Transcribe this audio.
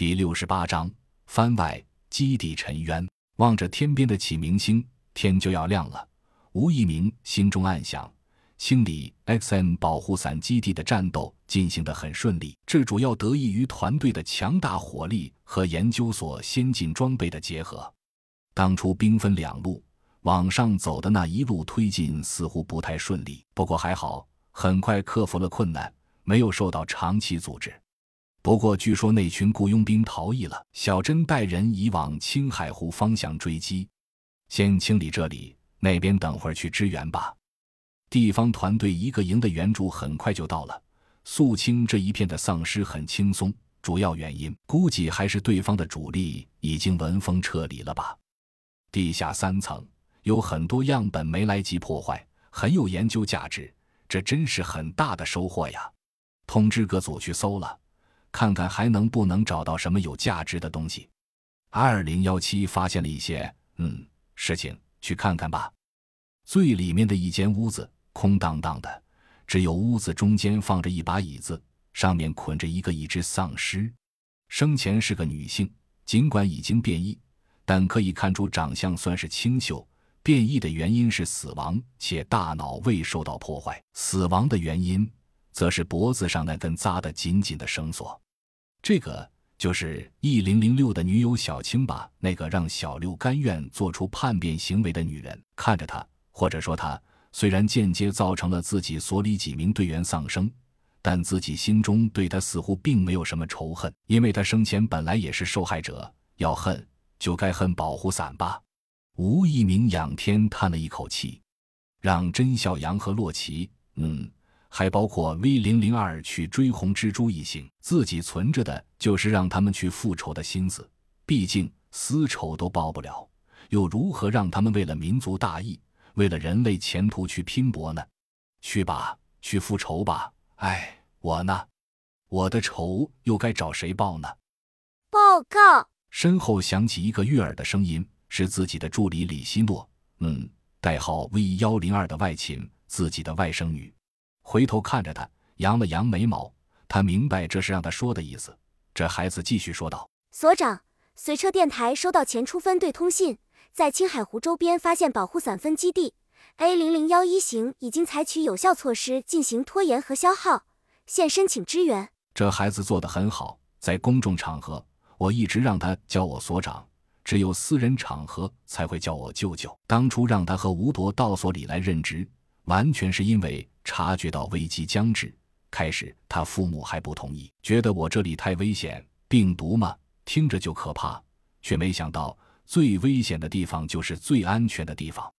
第六十八章番外基地沉渊。望着天边的启明星，天就要亮了。吴一鸣心中暗想：清理 XM 保护伞基地的战斗进行得很顺利，这主要得益于团队的强大火力和研究所先进装备的结合。当初兵分两路往上走的那一路推进似乎不太顺利，不过还好，很快克服了困难，没有受到长期阻滞。不过，据说那群雇佣兵逃逸了。小珍带人已往青海湖方向追击，先清理这里，那边等会儿去支援吧。地方团队一个营的援助很快就到了，肃清这一片的丧尸很轻松。主要原因估计还是对方的主力已经闻风撤离了吧。地下三层有很多样本没来及破坏，很有研究价值，这真是很大的收获呀！通知各组去搜了。看看还能不能找到什么有价值的东西。二零幺七发现了一些，嗯，事情，去看看吧。最里面的一间屋子空荡荡的，只有屋子中间放着一把椅子，上面捆着一个一只丧尸。生前是个女性，尽管已经变异，但可以看出长相算是清秀。变异的原因是死亡，且大脑未受到破坏。死亡的原因。则是脖子上那根扎得紧紧的绳索，这个就是 E 零零六的女友小青吧？那个让小六甘愿做出叛变行为的女人。看着她，或者说她，虽然间接造成了自己所里几名队员丧生，但自己心中对她似乎并没有什么仇恨，因为她生前本来也是受害者。要恨，就该恨保护伞吧。吴一鸣仰天叹了一口气，让甄小阳和洛奇，嗯。还包括 V 零零二去追红蜘蛛一行，自己存着的就是让他们去复仇的心思。毕竟私仇都报不了，又如何让他们为了民族大义、为了人类前途去拼搏呢？去吧，去复仇吧！哎，我呢？我的仇又该找谁报呢？报告！身后响起一个悦耳的声音，是自己的助理李希诺。嗯，代号 V 幺零二的外勤，自己的外甥女。回头看着他，扬了扬眉毛。他明白这是让他说的意思。这孩子继续说道：“所长，随车电台收到前出分队通信，在青海湖周边发现保护伞分基地，A 零零幺一型已经采取有效措施进行拖延和消耗，现申请支援。”这孩子做得很好。在公众场合，我一直让他叫我所长，只有私人场合才会叫我舅舅。当初让他和吴铎到所里来任职，完全是因为。察觉到危机将至，开始他父母还不同意，觉得我这里太危险，病毒嘛，听着就可怕，却没想到最危险的地方就是最安全的地方。